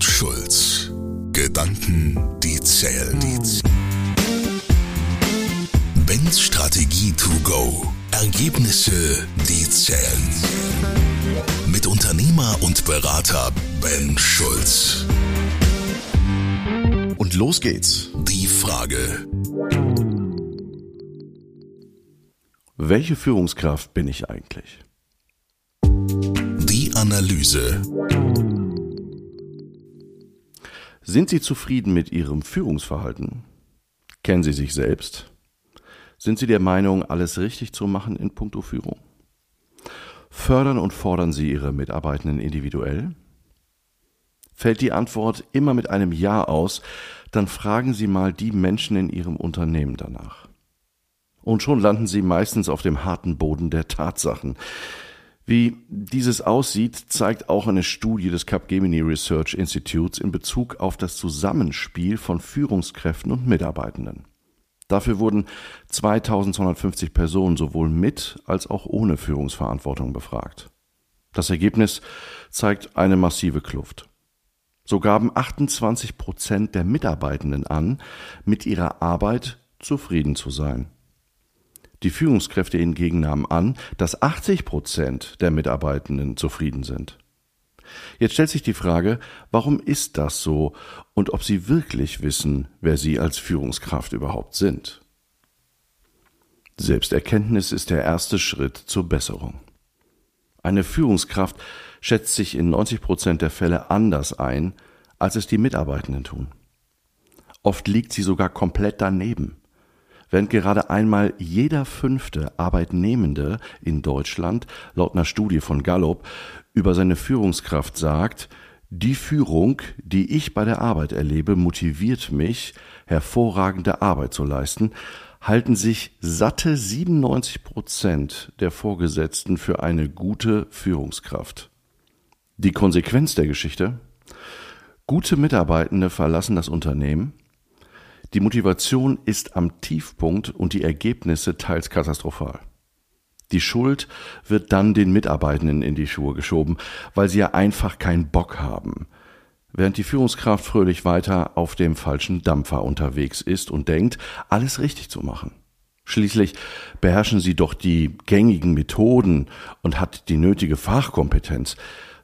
und Schulz. Gedanken, die zählen. Ben's Strategie to go. Ergebnisse, die zählen. Mit Unternehmer und Berater Ben Schulz. Und los geht's. Die Frage. Welche Führungskraft bin ich eigentlich? Die Analyse. Sind Sie zufrieden mit Ihrem Führungsverhalten? Kennen Sie sich selbst? Sind Sie der Meinung, alles richtig zu machen in puncto Führung? Fördern und fordern Sie Ihre Mitarbeitenden individuell? Fällt die Antwort immer mit einem Ja aus, dann fragen Sie mal die Menschen in Ihrem Unternehmen danach. Und schon landen Sie meistens auf dem harten Boden der Tatsachen. Wie dieses aussieht, zeigt auch eine Studie des Capgemini Research Institutes in Bezug auf das Zusammenspiel von Führungskräften und Mitarbeitenden. Dafür wurden 2250 Personen sowohl mit als auch ohne Führungsverantwortung befragt. Das Ergebnis zeigt eine massive Kluft. So gaben 28 Prozent der Mitarbeitenden an, mit ihrer Arbeit zufrieden zu sein. Die Führungskräfte hingegen nahmen an, dass 80 Prozent der Mitarbeitenden zufrieden sind. Jetzt stellt sich die Frage, warum ist das so und ob Sie wirklich wissen, wer Sie als Führungskraft überhaupt sind. Selbsterkenntnis ist der erste Schritt zur Besserung. Eine Führungskraft schätzt sich in 90 Prozent der Fälle anders ein, als es die Mitarbeitenden tun. Oft liegt sie sogar komplett daneben. Während gerade einmal jeder fünfte Arbeitnehmende in Deutschland laut einer Studie von Gallup über seine Führungskraft sagt, die Führung, die ich bei der Arbeit erlebe, motiviert mich, hervorragende Arbeit zu leisten, halten sich satte 97 Prozent der Vorgesetzten für eine gute Führungskraft. Die Konsequenz der Geschichte? Gute Mitarbeitende verlassen das Unternehmen. Die Motivation ist am Tiefpunkt und die Ergebnisse teils katastrophal. Die Schuld wird dann den Mitarbeitenden in die Schuhe geschoben, weil sie ja einfach keinen Bock haben. Während die Führungskraft fröhlich weiter auf dem falschen Dampfer unterwegs ist und denkt, alles richtig zu machen. Schließlich beherrschen sie doch die gängigen Methoden und hat die nötige Fachkompetenz.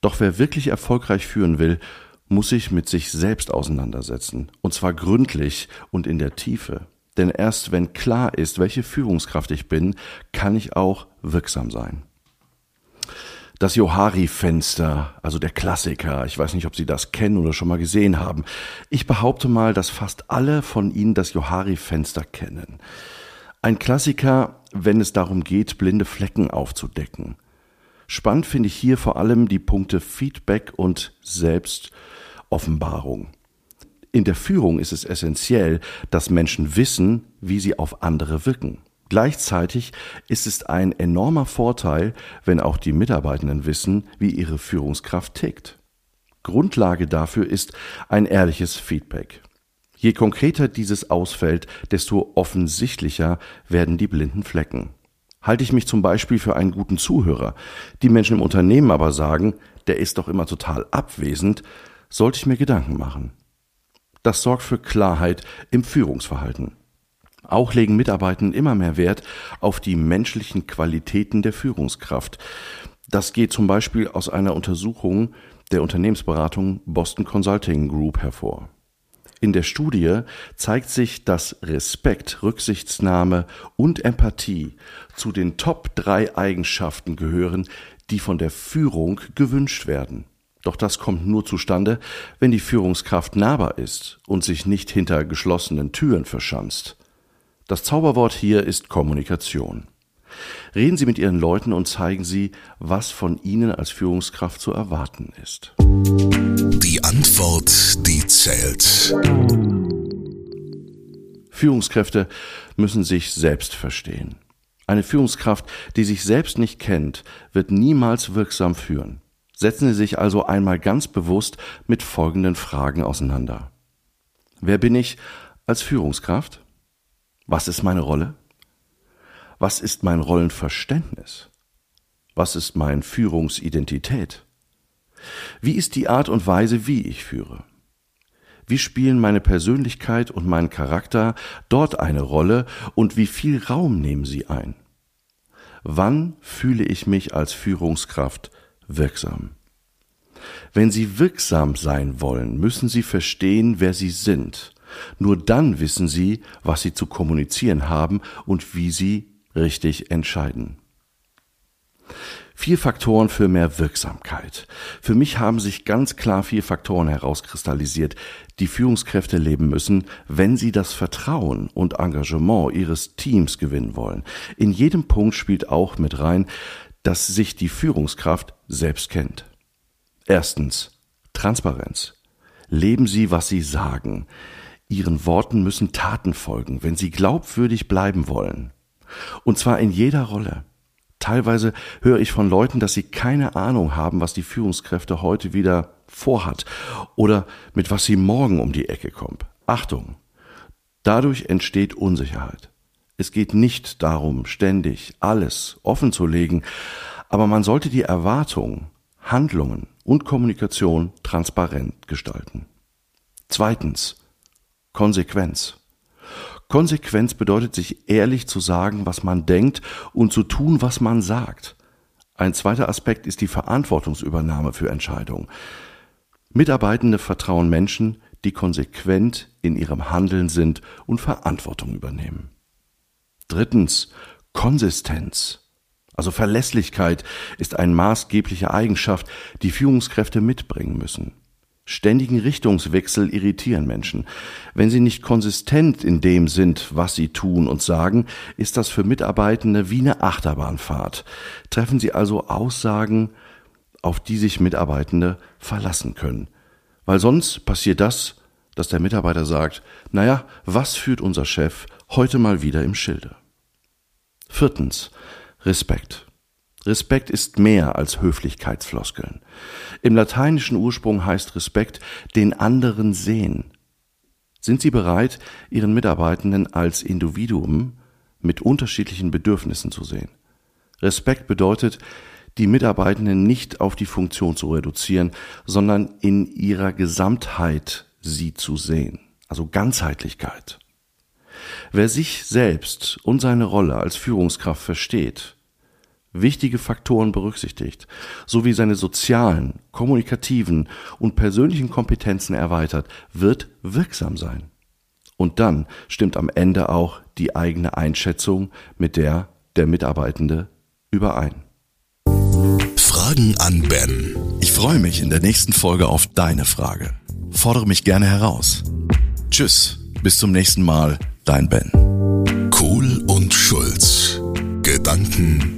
Doch wer wirklich erfolgreich führen will, muss sich mit sich selbst auseinandersetzen, und zwar gründlich und in der Tiefe. Denn erst wenn klar ist, welche Führungskraft ich bin, kann ich auch wirksam sein. Das Johari-Fenster, also der Klassiker, ich weiß nicht, ob Sie das kennen oder schon mal gesehen haben. Ich behaupte mal, dass fast alle von Ihnen das Johari-Fenster kennen. Ein Klassiker, wenn es darum geht, blinde Flecken aufzudecken. Spannend finde ich hier vor allem die Punkte Feedback und Selbstoffenbarung. In der Führung ist es essentiell, dass Menschen wissen, wie sie auf andere wirken. Gleichzeitig ist es ein enormer Vorteil, wenn auch die Mitarbeitenden wissen, wie ihre Führungskraft tickt. Grundlage dafür ist ein ehrliches Feedback. Je konkreter dieses ausfällt, desto offensichtlicher werden die blinden Flecken. Halte ich mich zum Beispiel für einen guten Zuhörer, die Menschen im Unternehmen aber sagen, der ist doch immer total abwesend, sollte ich mir Gedanken machen. Das sorgt für Klarheit im Führungsverhalten. Auch legen Mitarbeitenden immer mehr Wert auf die menschlichen Qualitäten der Führungskraft. Das geht zum Beispiel aus einer Untersuchung der Unternehmensberatung Boston Consulting Group hervor. In der Studie zeigt sich, dass Respekt, Rücksichtsnahme und Empathie zu den Top drei Eigenschaften gehören, die von der Führung gewünscht werden. Doch das kommt nur zustande, wenn die Führungskraft nahbar ist und sich nicht hinter geschlossenen Türen verschanzt. Das Zauberwort hier ist Kommunikation. Reden Sie mit Ihren Leuten und zeigen Sie, was von Ihnen als Führungskraft zu erwarten ist. Die Antwort, die zählt. Führungskräfte müssen sich selbst verstehen. Eine Führungskraft, die sich selbst nicht kennt, wird niemals wirksam führen. Setzen Sie sich also einmal ganz bewusst mit folgenden Fragen auseinander. Wer bin ich als Führungskraft? Was ist meine Rolle? Was ist mein Rollenverständnis? Was ist meine Führungsidentität? Wie ist die Art und Weise, wie ich führe? Wie spielen meine Persönlichkeit und mein Charakter dort eine Rolle und wie viel Raum nehmen sie ein? Wann fühle ich mich als Führungskraft wirksam? Wenn Sie wirksam sein wollen, müssen Sie verstehen, wer Sie sind. Nur dann wissen Sie, was Sie zu kommunizieren haben und wie Sie richtig entscheiden. Vier Faktoren für mehr Wirksamkeit. Für mich haben sich ganz klar vier Faktoren herauskristallisiert, die Führungskräfte leben müssen, wenn sie das Vertrauen und Engagement ihres Teams gewinnen wollen. In jedem Punkt spielt auch mit rein, dass sich die Führungskraft selbst kennt. Erstens Transparenz. Leben Sie, was Sie sagen. Ihren Worten müssen Taten folgen, wenn Sie glaubwürdig bleiben wollen. Und zwar in jeder Rolle. Teilweise höre ich von Leuten, dass sie keine Ahnung haben, was die Führungskräfte heute wieder vorhat oder mit was sie morgen um die Ecke kommt. Achtung! Dadurch entsteht Unsicherheit. Es geht nicht darum, ständig alles offen zu legen, aber man sollte die Erwartungen, Handlungen und Kommunikation transparent gestalten. Zweitens. Konsequenz. Konsequenz bedeutet, sich ehrlich zu sagen, was man denkt und zu tun, was man sagt. Ein zweiter Aspekt ist die Verantwortungsübernahme für Entscheidungen. Mitarbeitende vertrauen Menschen, die konsequent in ihrem Handeln sind und Verantwortung übernehmen. Drittens, Konsistenz. Also Verlässlichkeit ist eine maßgebliche Eigenschaft, die Führungskräfte mitbringen müssen. Ständigen Richtungswechsel irritieren Menschen. Wenn sie nicht konsistent in dem sind, was sie tun und sagen, ist das für Mitarbeitende wie eine Achterbahnfahrt. Treffen sie also Aussagen, auf die sich Mitarbeitende verlassen können. Weil sonst passiert das, dass der Mitarbeiter sagt, naja, was führt unser Chef heute mal wieder im Schilde? Viertens, Respekt. Respekt ist mehr als Höflichkeitsfloskeln. Im lateinischen Ursprung heißt Respekt den anderen sehen. Sind Sie bereit, Ihren Mitarbeitenden als Individuum mit unterschiedlichen Bedürfnissen zu sehen? Respekt bedeutet, die Mitarbeitenden nicht auf die Funktion zu reduzieren, sondern in ihrer Gesamtheit sie zu sehen, also Ganzheitlichkeit. Wer sich selbst und seine Rolle als Führungskraft versteht, wichtige Faktoren berücksichtigt, sowie seine sozialen, kommunikativen und persönlichen Kompetenzen erweitert, wird wirksam sein. Und dann stimmt am Ende auch die eigene Einschätzung mit der der Mitarbeitende überein. Fragen an Ben. Ich freue mich in der nächsten Folge auf deine Frage. Fordere mich gerne heraus. Tschüss, bis zum nächsten Mal, dein Ben. Kohl und Schulz. Gedanken,